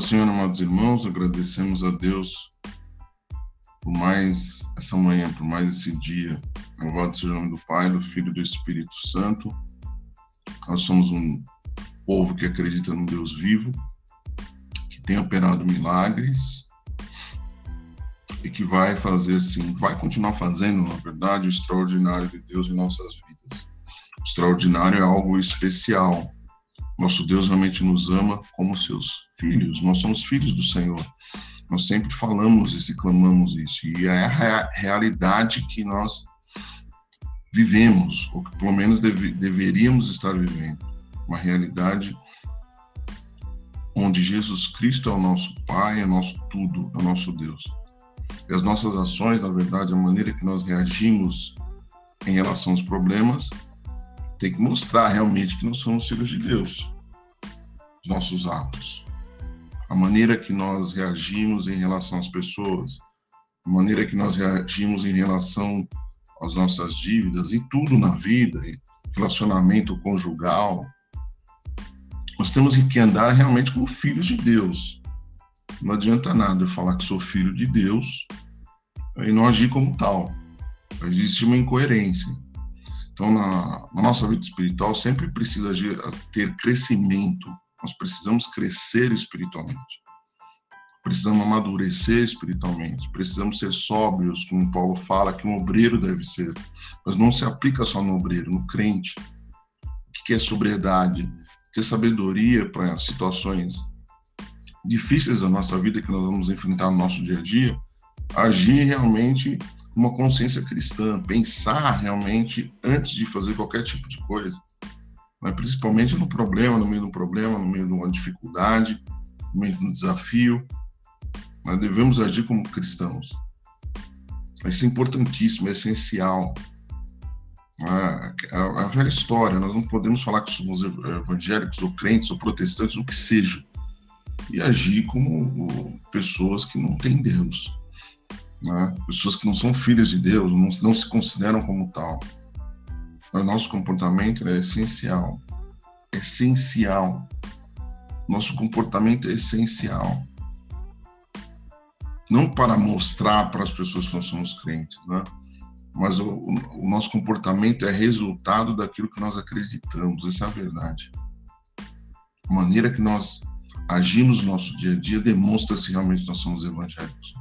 Senhor, amados irmãos, agradecemos a Deus por mais essa manhã, por mais esse dia. Louvado seja o nome do Pai, do Filho e do Espírito Santo. Nós somos um povo que acredita num Deus vivo, que tem operado milagres e que vai fazer, sim, vai continuar fazendo, na verdade, o extraordinário de Deus em nossas vidas. O extraordinário é algo especial, nosso Deus realmente nos ama como seus filhos. Nós somos filhos do Senhor. Nós sempre falamos isso e clamamos isso. E é a realidade que nós vivemos, ou que pelo menos deve, deveríamos estar vivendo. Uma realidade onde Jesus Cristo é o nosso Pai, é o nosso tudo, é o nosso Deus. E as nossas ações, na verdade, a maneira que nós reagimos em relação aos problemas, tem que mostrar realmente que nós somos filhos de Deus. Os nossos atos. A maneira que nós reagimos em relação às pessoas, a maneira que nós reagimos em relação às nossas dívidas, em tudo na vida, relacionamento conjugal. Nós temos que andar realmente como filhos de Deus. Não adianta nada eu falar que sou filho de Deus e não agir como tal. Existe uma incoerência. Então, na, na nossa vida espiritual, sempre precisa ter crescimento. Nós precisamos crescer espiritualmente. Precisamos amadurecer espiritualmente. Precisamos ser sóbrios, como Paulo fala que um obreiro deve ser. Mas não se aplica só no obreiro, no crente. O que é sobriedade? Ter sabedoria para situações difíceis da nossa vida que nós vamos enfrentar no nosso dia a dia, agir realmente uma consciência cristã, pensar realmente antes de fazer qualquer tipo de coisa, mas principalmente no problema, no meio do problema, no meio de uma dificuldade, no meio de um desafio, nós devemos agir como cristãos. Isso é importantíssimo, é essencial. A, a, a velha história, nós não podemos falar que somos evangélicos ou crentes ou protestantes, o que seja, e agir como pessoas que não têm Deus né? pessoas que não são filhas de Deus, não, não se consideram como tal. O nosso comportamento é essencial. Essencial. Nosso comportamento é essencial. Não para mostrar para as pessoas que nós somos crentes, né? mas o, o, nosso comportamento é resultado daquilo que nós acreditamos, essa é a verdade. A maneira que nós agimos no nosso dia a dia demonstra se realmente nós somos evangélicos.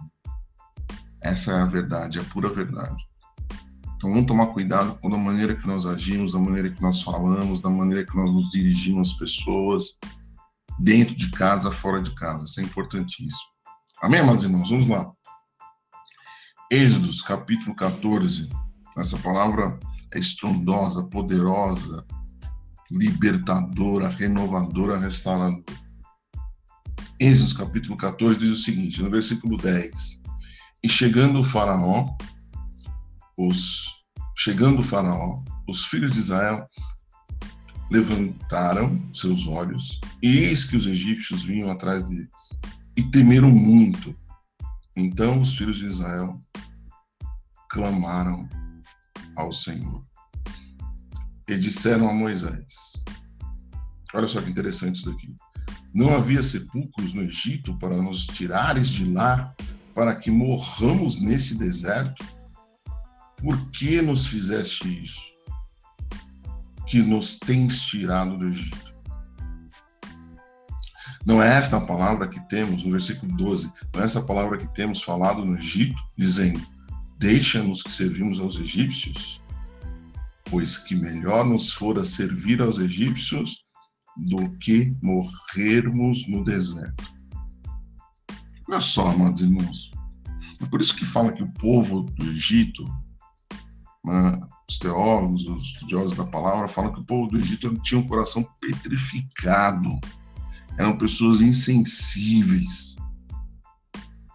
Essa é a verdade, a pura verdade. Então vamos tomar cuidado com a maneira que nós agimos, da maneira que nós falamos, da maneira que nós nos dirigimos às pessoas, dentro de casa, fora de casa. Isso é importantíssimo. Amém, amados irmãos? Vamos lá. Êxodos, capítulo 14. Essa palavra é estrondosa, poderosa, libertadora, renovadora, restauradora. Êxodos, capítulo 14, diz o seguinte, no versículo 10. E chegando o faraó, os chegando o faraó, os filhos de Israel levantaram seus olhos, e eis que os egípcios vinham atrás deles, e temeram muito. Então os filhos de Israel clamaram ao Senhor e disseram a Moisés: Olha só que interessante isso daqui. Não havia sepulcros no Egito para nos tirares de lá para que morramos nesse deserto? Por que nos fizeste isso? Que nos tens tirado do Egito. Não é esta a palavra que temos no versículo 12, não é essa palavra que temos falado no Egito, dizendo: Deixa-nos que servimos aos egípcios, pois que melhor nos fora servir aos egípcios do que morrermos no deserto. Olha só, amados irmãos. É por isso que fala que o povo do Egito, né, os teólogos, os estudiosos da palavra, falam que o povo do Egito tinha um coração petrificado. Eram pessoas insensíveis.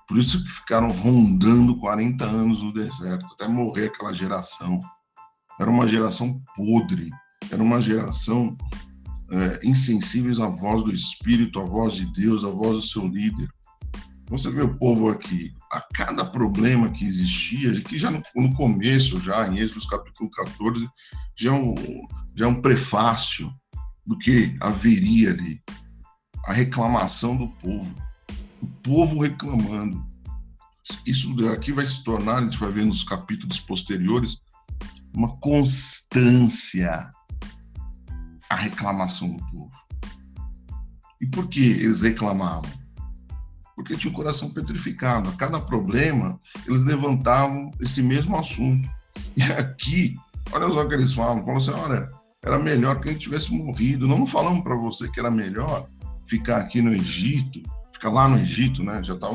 Por isso que ficaram rondando 40 anos no deserto, até morrer aquela geração. Era uma geração podre, era uma geração é, insensíveis à voz do Espírito, à voz de Deus, à voz do seu líder. Você vê o povo aqui, a cada problema que existia, que já no, no começo, já em Êxodo capítulo 14, já é, um, já é um prefácio do que haveria ali. A reclamação do povo. o povo reclamando. Isso aqui vai se tornar, a gente vai ver nos capítulos posteriores, uma constância a reclamação do povo. E por que eles reclamavam? Porque tinha o coração petrificado. A cada problema, eles levantavam esse mesmo assunto. E aqui, olha só o que eles falam: falam assim, olha, era melhor que gente tivesse morrido. Não, não falamos para você que era melhor ficar aqui no Egito, ficar lá no Egito, né? Já estava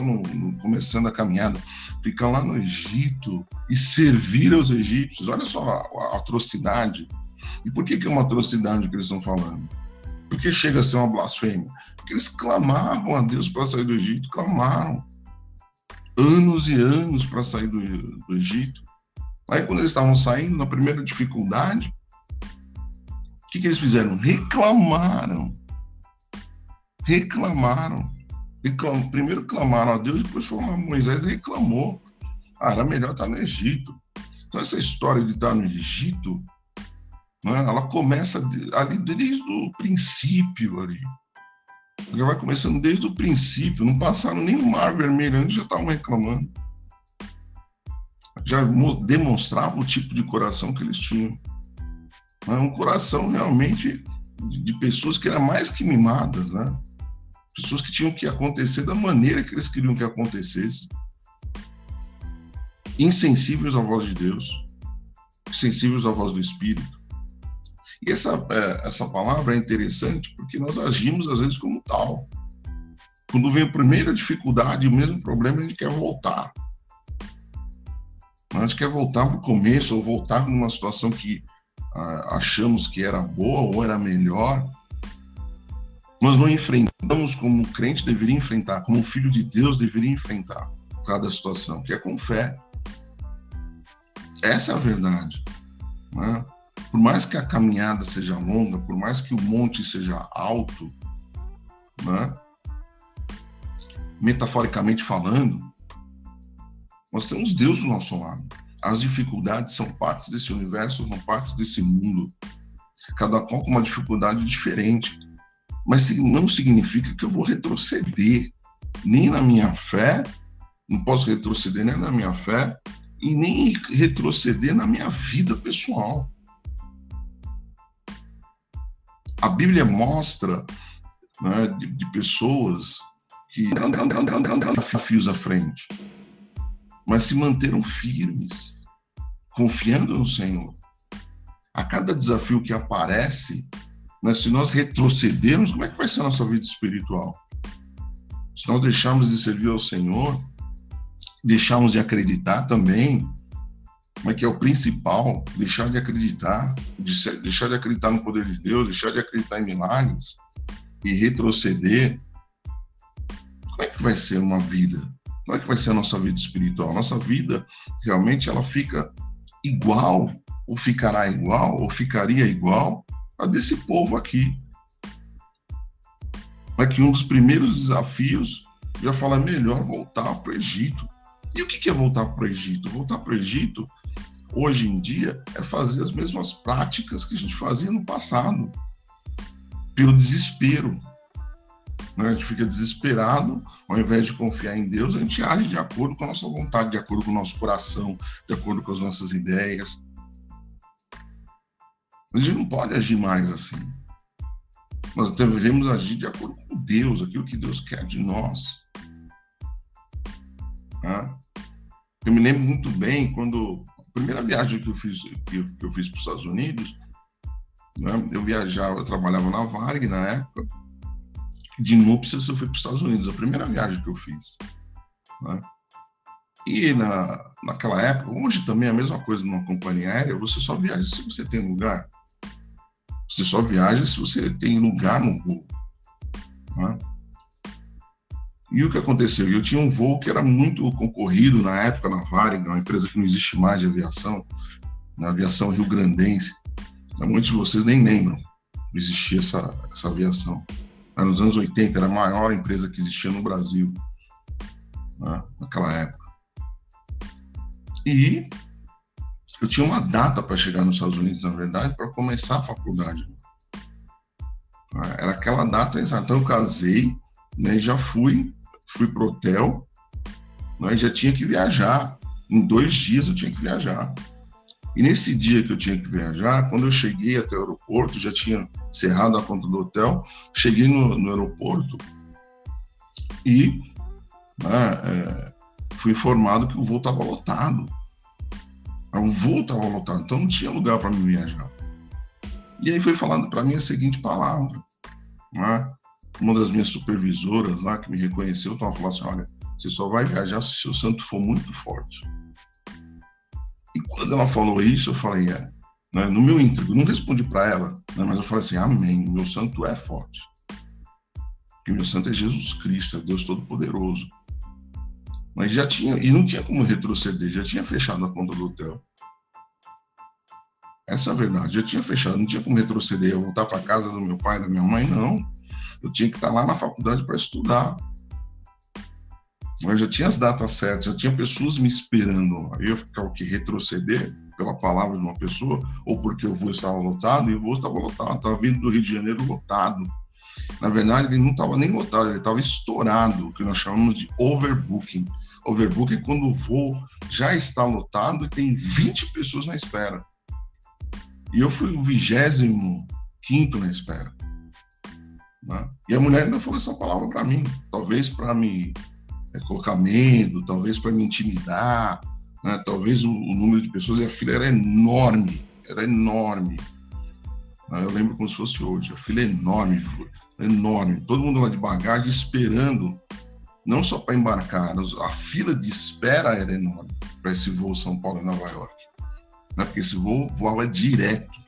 começando a caminhada, ficar lá no Egito e servir aos egípcios. Olha só a, a atrocidade. E por que, que é uma atrocidade que eles estão falando? Porque chega a ser uma blasfêmia. Porque eles clamavam a Deus para sair do Egito, clamaram anos e anos para sair do, do Egito. Aí, quando eles estavam saindo, na primeira dificuldade, o que, que eles fizeram? Reclamaram. Reclamaram. Reclam... Primeiro clamaram a Deus, depois foram Moisés e reclamou. Ah, era melhor estar no Egito. Então, essa história de estar no Egito, né, ela começa ali desde o princípio ali. Ela vai começando desde o princípio. Não passaram nem o Mar Vermelho, eles já estavam reclamando já demonstrava o tipo de coração que eles tinham. Um coração realmente de, pessoas que eram mais que mimadas, né? Pessoas que tinham que acontecer da maneira que eles queriam que acontecesse. Insensíveis à voz de Deus, sensíveis à voz do Espírito. E essa, é, essa palavra é interessante porque nós agimos às vezes como tal. Quando vem a primeira dificuldade, o mesmo problema, a gente quer voltar. A gente quer voltar para o começo ou voltar numa situação que ah, achamos que era boa ou era melhor. Nós não enfrentamos como um crente deveria enfrentar, como um filho de Deus deveria enfrentar cada situação, que é com fé. Essa é a verdade. Né? Por mais que a caminhada seja longa, por mais que o monte seja alto, né? metaforicamente falando, nós temos Deus do nosso lado. As dificuldades são partes desse universo, são partes desse mundo. Cada qual com uma dificuldade diferente. Mas não significa que eu vou retroceder nem na minha fé, não posso retroceder nem na minha fé, e nem retroceder na minha vida pessoal. A Bíblia mostra né, de, de, pessoas que desafios à frente mas se manteram firmes, confiando no Senhor. A cada desafio que aparece, né, se nós retrocedermos, como é que vai ser a nossa vida espiritual? Se nós deixarmos de servir ao Senhor, deixarmos de acreditar também, mas que é o principal, deixar de acreditar, deixar de acreditar no poder de Deus, deixar de acreditar em milagres e retroceder, como é que vai ser uma vida como é que vai ser a nossa vida espiritual? Nossa vida realmente ela fica igual, ou ficará igual, ou ficaria igual a desse povo aqui. É que um dos primeiros desafios já fala melhor voltar para o Egito. E o que é voltar para o Egito? Voltar para o Egito, hoje em dia, é fazer as mesmas práticas que a gente fazia no passado, pelo desespero, né? A gente fica desesperado, ao invés de confiar em Deus, a gente age de acordo com a nossa vontade, de acordo com o nosso coração, de acordo com as nossas ideias. A gente não pode agir mais assim. Nós devemos agir de acordo com Deus, aquilo que Deus quer de nós. Né? Eu me lembro muito bem quando primeira viagem que eu fiz, que eu, que eu fiz para os Estados Unidos, né? eu viajava, eu trabalhava na Varg na época, de núpcias eu fui para os Estados Unidos, a primeira viagem que eu fiz. Né? E na, naquela época, hoje também é a mesma coisa numa companhia aérea, você só viaja se você tem lugar. Você só viaja se você tem lugar no voo. Né? E o que aconteceu? Eu tinha um voo que era muito concorrido na época na Varig, uma empresa que não existe mais de aviação, na aviação rio-grandense. Muitos de vocês nem lembram que existia essa, essa aviação nos anos 80, era a maior empresa que existia no Brasil, né, naquela época. E eu tinha uma data para chegar nos Estados Unidos, na verdade, para começar a faculdade. Era aquela data exata. Então eu casei né, e já fui fui pro hotel, né, já tinha que viajar. Em dois dias eu tinha que viajar. E nesse dia que eu tinha que viajar, quando eu cheguei até o aeroporto, já tinha cerrado a conta do hotel, cheguei no, no aeroporto e né, é, fui informado que o voo estava lotado. O voo estava lotado, então não tinha lugar para me viajar. E aí foi falando para mim a seguinte palavra. Né? Uma das minhas supervisoras lá, que me reconheceu, estava falando assim, olha, você só vai viajar se seu santo for muito forte. E quando ela falou isso, eu falei, é. Né? No meu íntegro, não respondi para ela, né? mas eu falei assim, amém, meu santo é forte. Porque meu santo é Jesus Cristo, é Deus Todo-Poderoso. Mas já tinha, e não tinha como retroceder, já tinha fechado a conta do hotel. Essa é a verdade, já tinha fechado, não tinha como retroceder, eu voltar para casa do meu pai, da minha mãe, não. Eu tinha que estar lá na faculdade para estudar. Eu já tinha as datas certas, já tinha pessoas me esperando. Aí eu ficava que retroceder pela palavra de uma pessoa, ou porque o voo estava lotado, e o voo estava lotado, estava vindo do Rio de Janeiro lotado. Na verdade, ele não estava nem lotado, ele estava estourado, o que nós chamamos de overbooking. Overbooking é quando o voo já está lotado e tem 20 pessoas na espera. E eu fui o vigésimo quinto na espera. Né? E a mulher ainda falou essa palavra para mim, talvez para me é, colocar medo, talvez para me intimidar, né? talvez o, o, número de pessoas, e a fila era enorme, era enorme. Né? Eu lembro como se fosse hoje, a fila é enorme, enorme, todo mundo lá de bagagem esperando, não só para embarcar, a fila de espera era enorme para esse voo São Paulo e Nova York, né? porque esse voo voava direto,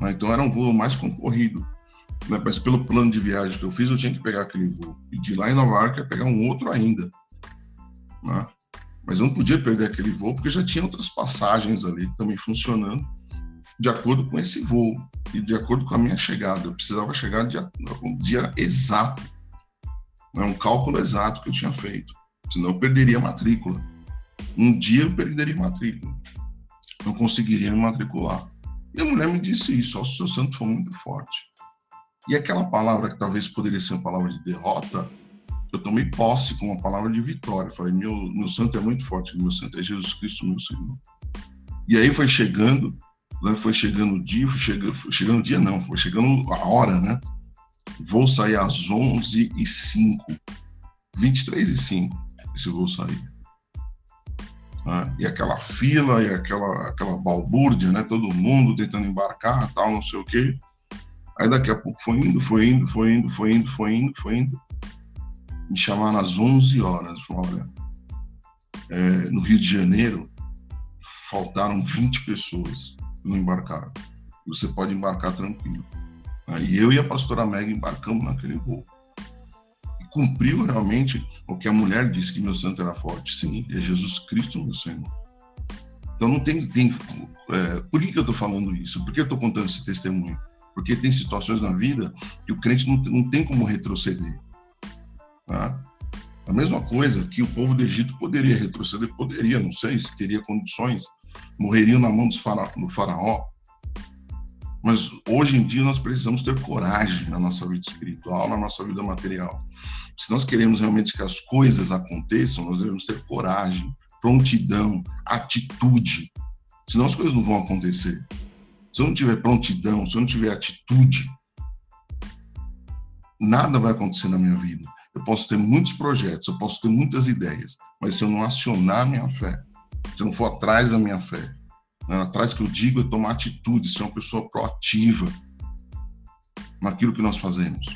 né? então era um voo mais concorrido. Né? Mas pelo plano de viagem que eu fiz, eu tinha que pegar aquele voo. E de lá em Nova York ia pegar um outro ainda. Né? Mas eu não podia perder aquele voo, porque já tinha outras passagens ali também funcionando de acordo com esse voo e de acordo com a minha chegada. Eu precisava chegar dia, dia exato. Né? Um cálculo exato que eu tinha feito. Senão eu perderia a matrícula. Um dia eu perderia a matrícula. Não conseguiria me matricular. E a mulher me disse isso: o seu santo foi muito forte. E aquela palavra que talvez poderia ser uma palavra de derrota, eu tomei posse com uma palavra de vitória. Falei, meu, meu santo é muito forte, meu santo é Jesus Cristo, meu Senhor. E aí foi chegando, né, foi chegando o dia, foi chegando, foi chegando o dia não, foi chegando a hora, né? Vou sair às 11 e 05 23 e 05 esse voo sair. Ah, e aquela fila, e aquela, aquela balbúrdia, né? Todo mundo tentando embarcar, tal, não sei o quê. Aí daqui a pouco foi indo, foi indo, foi indo, foi indo, foi indo, foi indo. Me chamaram às 11 horas. Olha, é, no Rio de Janeiro, faltaram 20 pessoas não embarcaram. Você pode embarcar tranquilo. Aí eu e a pastora Meg embarcamos naquele voo. E cumpriu realmente o que a mulher disse que meu santo era forte. Sim, é Jesus Cristo, meu Senhor. Então não tem. tem é, por que, que eu estou falando isso? Por que eu estou contando esse testemunho? Porque tem situações na vida que o crente não, não tem como retroceder. Tá? A mesma coisa que o povo do Egito poderia retroceder, poderia, não sei se teria condições, morreriam na mão do faraó. Mas hoje em dia nós precisamos ter coragem na nossa vida espiritual, na nossa vida material. Se nós queremos realmente que as coisas aconteçam, nós devemos ter coragem, prontidão, atitude. Senão as coisas não vão acontecer. Se eu não tiver prontidão, se eu não tiver atitude, nada vai acontecer na minha vida. Eu posso ter muitos projetos, eu posso ter muitas ideias, mas se eu não acionar a minha fé, se eu não for atrás da minha fé, né, atrás que eu digo é tomar atitude, ser uma pessoa proativa naquilo que nós fazemos.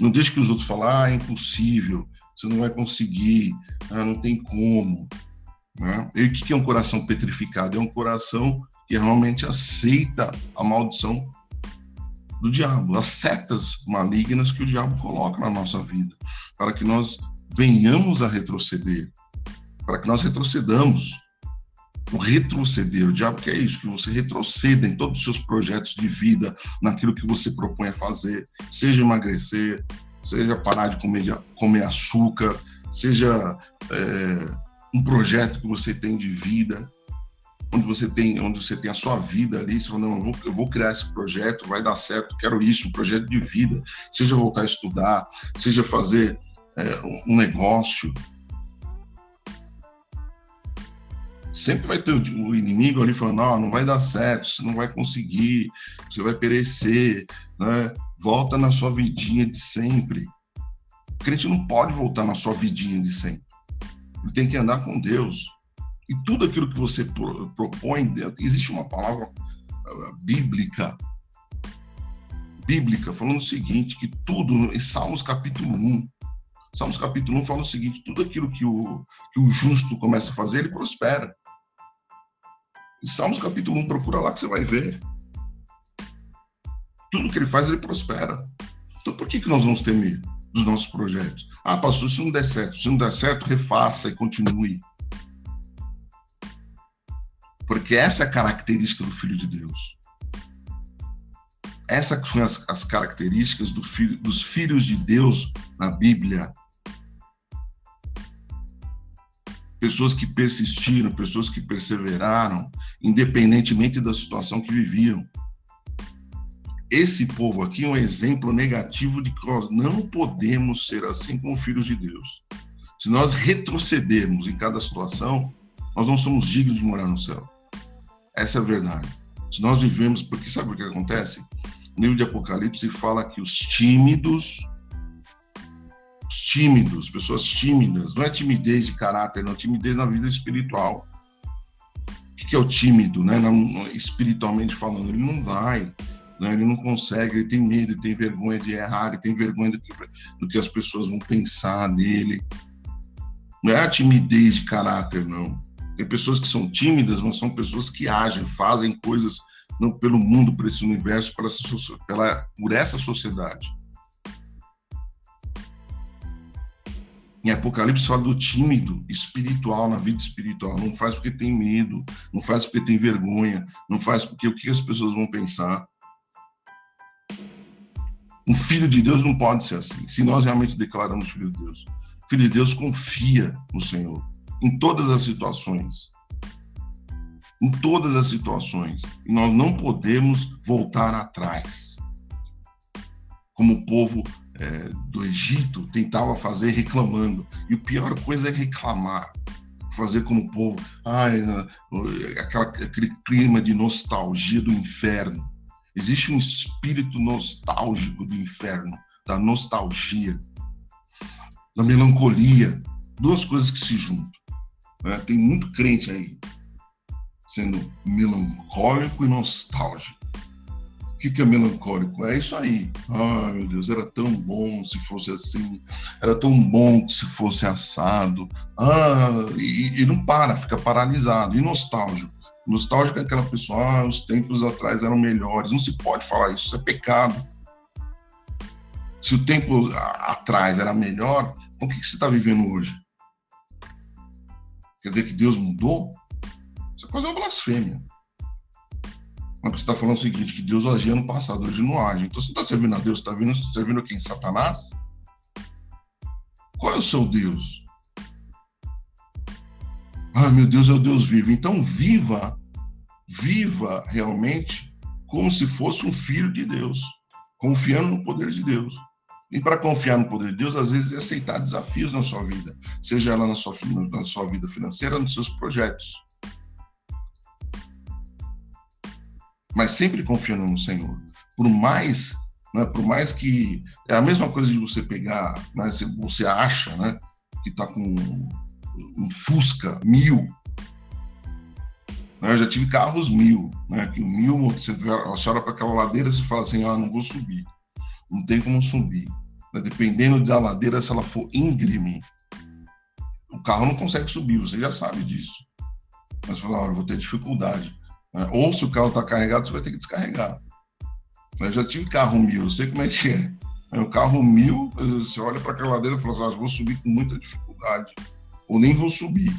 Não deixe que os outros falem, ah, é impossível, você não vai conseguir, ah, não tem como. Né? E o que é um coração petrificado? É um coração que realmente aceita a maldição do diabo, as setas malignas que o diabo coloca na nossa vida, para que nós venhamos a retroceder, para que nós retrocedamos. O retroceder, o diabo quer isso, que você retroceda em todos os seus projetos de vida, naquilo que você propõe a fazer, seja emagrecer, seja parar de comer, comer açúcar, seja é, um projeto que você tem de vida, onde você tem, onde você tem a sua vida ali, você fala, não, eu vou, eu vou criar esse projeto, vai dar certo, quero isso, um projeto de vida, seja voltar a estudar, seja fazer é, um negócio. Sempre vai ter o inimigo ali falando: não, não vai dar certo, você não vai conseguir, você vai perecer, né? volta na sua vidinha de sempre. O crente não pode voltar na sua vidinha de sempre. Ele tem que andar com Deus. E tudo aquilo que você propõe, existe uma palavra ah, bíblica, bíblica, falando o seguinte, que tudo, em Salmos capítulo 1, Salmos capítulo 1 fala o seguinte, tudo aquilo que o, que o justo começa a fazer, ele prospera. Em Salmos capítulo 1, procura lá que você vai ver. Tudo que ele faz, ele prospera. Então por que, que nós vamos ter medo dos nossos projetos? Ah, pastor, se não der certo, se não der certo, refaça e continue. Porque essa é a característica do Filho de Deus. Essas são as, as características do filho, dos filhos de Deus na Bíblia. Pessoas que persistiram, pessoas que perseveraram, independentemente da situação que viviam. Esse povo aqui é um exemplo negativo de que nós não podemos ser assim como filhos de Deus. Se nós retrocedermos em cada situação, nós não somos dignos de morar no céu. Essa é a verdade. Se nós vivemos, porque sabe o que acontece? No livro de Apocalipse fala que os tímidos, os tímidos, pessoas tímidas, não é timidez de caráter, não, é timidez na vida espiritual. O que é o tímido, né? espiritualmente falando? Ele não vai, né? ele não consegue, ele tem medo, ele tem vergonha de errar, ele tem vergonha do que, do que as pessoas vão pensar dele. Não é a timidez de caráter, não. Tem pessoas que são tímidas, mas são pessoas que agem, fazem coisas não pelo mundo, por esse universo, essa, pela, por essa sociedade. Em Apocalipse fala do tímido espiritual na vida espiritual. Não faz porque tem medo, não faz porque tem vergonha, não faz porque o que as pessoas vão pensar. Um filho de Deus não pode ser assim. Se nós realmente declaramos filho de Deus, filho de Deus confia no Senhor em todas as situações. Em todas as situações. E nós não podemos voltar atrás. Como o povo é, do Egito tentava fazer reclamando. E a pior coisa é reclamar. Fazer como o povo, ai, aquela, aquele clima de nostalgia do inferno. Existe um espírito nostálgico do inferno, da nostalgia, da melancolia, duas coisas que se juntam. Né? Tem muito crente aí sendo melancólico e nostálgico. O que, que é melancólico? É isso aí. Ai, meu Deus, era tão bom se fosse assim, era tão bom se fosse assado. Ah, e, e não para, fica paralisado. E nostálgico? Nostálgico é aquela pessoa, ah, os tempos atrás eram melhores. Não se pode falar isso, isso é pecado. Se o tempo atrás era melhor, o que, que você está vivendo hoje? Quer dizer que Deus mudou? Isso é quase uma blasfêmia. Mas você está falando o seguinte, que Deus agia no passado, hoje não age. Então você está servindo a Deus, está tá servindo quem? Satanás? Qual é o seu Deus? Ah, meu Deus é o Deus vivo. Então viva, viva realmente como se fosse um filho de Deus, confiando no poder de Deus. E para confiar no poder de Deus, às vezes é aceitar desafios na sua vida, seja ela na sua, na sua vida financeira, nos seus projetos. Mas sempre confiando no Senhor. Por mais, né, por mais que é a mesma coisa de você pegar, né, você acha, né, que está com um Fusca mil, né, eu já tive carros mil, né? Que o mil, você, você olha para aquela ladeira e fala assim, ah, não vou subir. Não tem como subir. Né? Dependendo da ladeira, se ela for íngreme, o carro não consegue subir, você já sabe disso. Mas fala, olha, vou ter dificuldade. Né? Ou se o carro está carregado, você vai ter que descarregar. Eu já tive carro mil, eu sei como é que é. O carro mil, você olha para aquela ladeira e fala, ah, vou subir com muita dificuldade. Ou nem vou subir.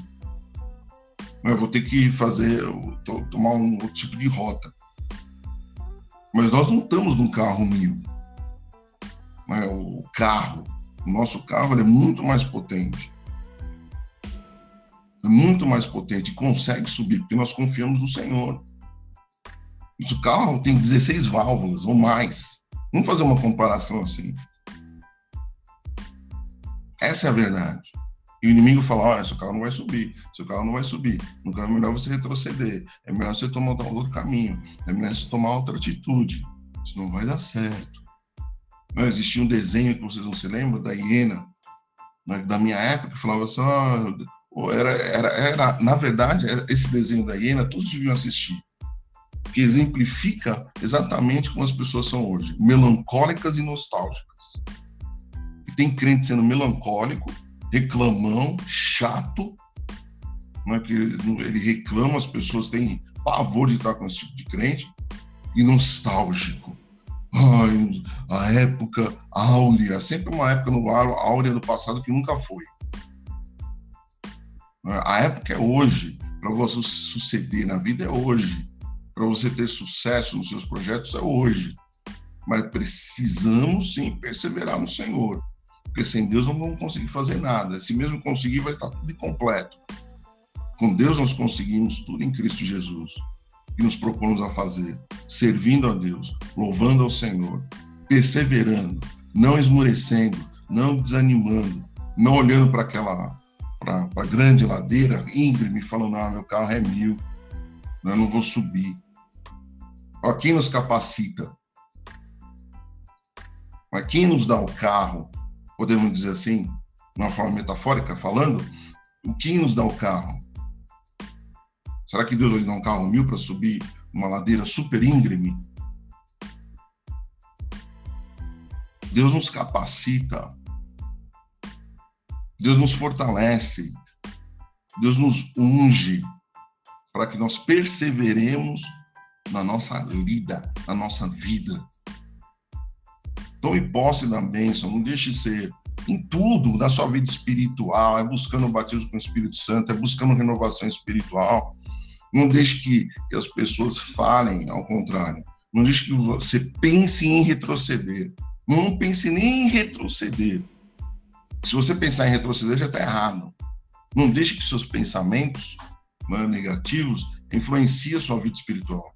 Eu vou ter que fazer, tomar um outro tipo de rota. Mas nós não estamos num carro mil né, o carro, o nosso carro é muito mais potente. É muito mais potente, consegue subir, porque nós confiamos no Senhor. O carro tem 16 válvulas ou mais. Vamos fazer uma comparação assim. Essa é a verdade. E o inimigo fala: olha, seu carro não vai subir, seu carro não vai subir. Nunca é melhor você retroceder. É melhor você tomar outro caminho. É melhor você tomar outra atitude. Isso não vai dar certo. Não, existia um desenho que vocês não se lembram, da hiena, né, da minha época, que falava assim: oh, era, era, era, na verdade, esse desenho da hiena, todos deviam assistir. Que exemplifica exatamente como as pessoas são hoje: melancólicas e nostálgicas. E tem crente sendo melancólico reclamão, chato, é que ele reclama, as pessoas têm pavor de estar com esse tipo de crente, e nostálgico. Ai, a época áurea, sempre uma época no áurea do passado que nunca foi. A época é hoje, para você suceder na vida é hoje, para você ter sucesso nos seus projetos é hoje. Mas precisamos sim perseverar no Senhor. Porque sem Deus não vamos conseguir fazer nada. Se mesmo conseguir, vai estar tudo incompleto. Com Deus nós conseguimos tudo em Cristo Jesus. Que nos propomos a fazer, servindo a Deus, louvando ao Senhor, perseverando, não esmorecendo, não desanimando, não olhando para aquela para a grande ladeira íngreme, falando: ah, meu carro é mil, eu não vou subir. Ó, quem nos capacita? Mas quem nos dá o carro? Podemos dizer assim, de uma forma metafórica falando, o que nos dá o carro? Será que Deus vai dar um carro mil para subir uma ladeira super íngreme? Deus nos capacita, Deus nos fortalece, Deus nos unge para que nós perseveremos na nossa lida, na nossa vida. Tome posse da bênção, não deixe de ser em tudo na sua vida espiritual, é buscando o batismo com o Espírito Santo, é buscando renovação espiritual. Não deixe que, que as pessoas falem ao contrário. Não deixe que você pense em retroceder. Não pense nem em retroceder. Se você pensar em retroceder, já está errado. Não deixe que seus pensamentos negativos influenciem a sua vida espiritual.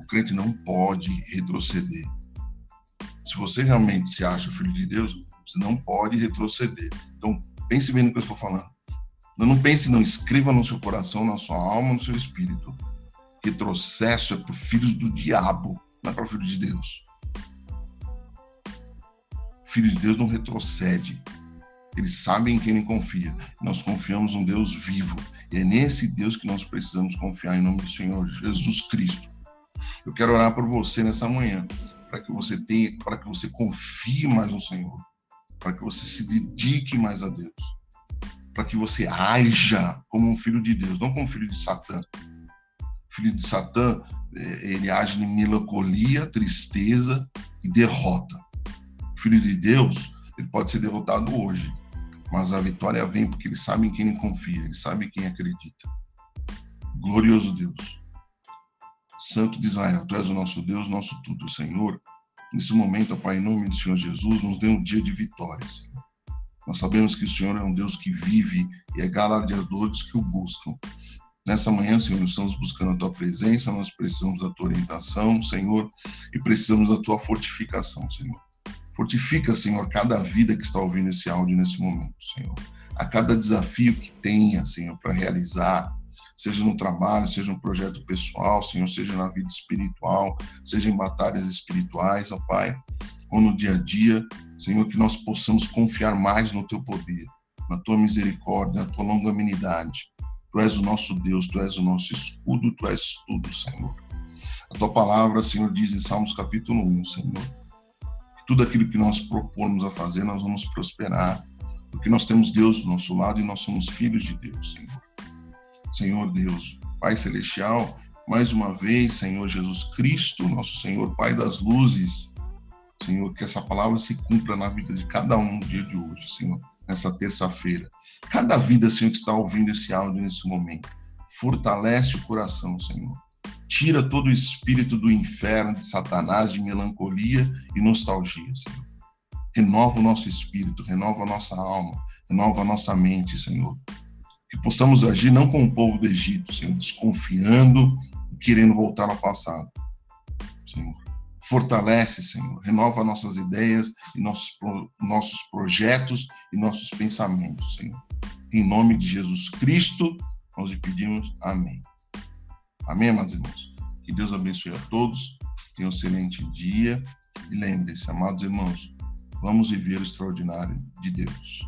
O crente não pode retroceder. Se você realmente se acha filho de Deus, você não pode retroceder. Então, pense bem no que eu estou falando. Não pense, não escreva no seu coração, na sua alma, no seu espírito. Retrocesso é para filhos do diabo, não é para filhos de Deus. Filho de Deus não retrocede. Eles sabem em quem ele confia. Nós confiamos num Deus vivo. E é nesse Deus que nós precisamos confiar em nome do Senhor Jesus Cristo. Eu quero orar por você nessa manhã para que você tenha, para que você confie mais no Senhor, para que você se dedique mais a Deus, para que você haja como um filho de Deus, não como filho de Satã. filho de Satã, é, ele age em melancolia, tristeza e derrota. filho de Deus, ele pode ser derrotado hoje, mas a vitória vem porque ele sabe em quem ele confia, ele sabe em quem acredita. Glorioso Deus. Santo de Israel, Tu és o nosso Deus, nosso tudo, Senhor. Nesse momento, Pai, em nome do Senhor Jesus, nos dê um dia de vitória, Senhor. Nós sabemos que o Senhor é um Deus que vive e é galardeador dos que o buscam. Nessa manhã, Senhor, nós estamos buscando a Tua presença, nós precisamos da Tua orientação, Senhor, e precisamos da Tua fortificação, Senhor. Fortifica, Senhor, cada vida que está ouvindo esse áudio nesse momento, Senhor. A cada desafio que tenha, Senhor, para realizar, seja no trabalho, seja no projeto pessoal, Senhor, seja na vida espiritual, seja em batalhas espirituais, ó Pai, ou no dia a dia, Senhor, que nós possamos confiar mais no Teu poder, na Tua misericórdia, na Tua longanimidade. Tu és o nosso Deus, Tu és o nosso escudo, Tu és tudo, Senhor. A Tua palavra, Senhor, diz em Salmos capítulo 1, Senhor, que tudo aquilo que nós propomos a fazer, nós vamos prosperar, porque nós temos Deus do nosso lado e nós somos filhos de Deus, Senhor. Senhor Deus, Pai Celestial, mais uma vez, Senhor Jesus Cristo, nosso Senhor, Pai das luzes, Senhor, que essa palavra se cumpra na vida de cada um no dia de hoje, Senhor, nessa terça-feira. Cada vida, Senhor, que está ouvindo esse áudio nesse momento, fortalece o coração, Senhor. Tira todo o espírito do inferno, de Satanás, de melancolia e nostalgia, Senhor. Renova o nosso espírito, renova a nossa alma, renova a nossa mente, Senhor que possamos agir não como o povo do Egito, Senhor, desconfiando e querendo voltar ao passado. Senhor, Fortalece, Senhor. Renova nossas ideias e nossos, nossos projetos e nossos pensamentos, Senhor. Em nome de Jesus Cristo, nós lhe pedimos amém. Amém, amados irmãos? Que Deus abençoe a todos. Tenham um excelente dia. E lembre-se, amados irmãos, vamos viver o extraordinário de Deus.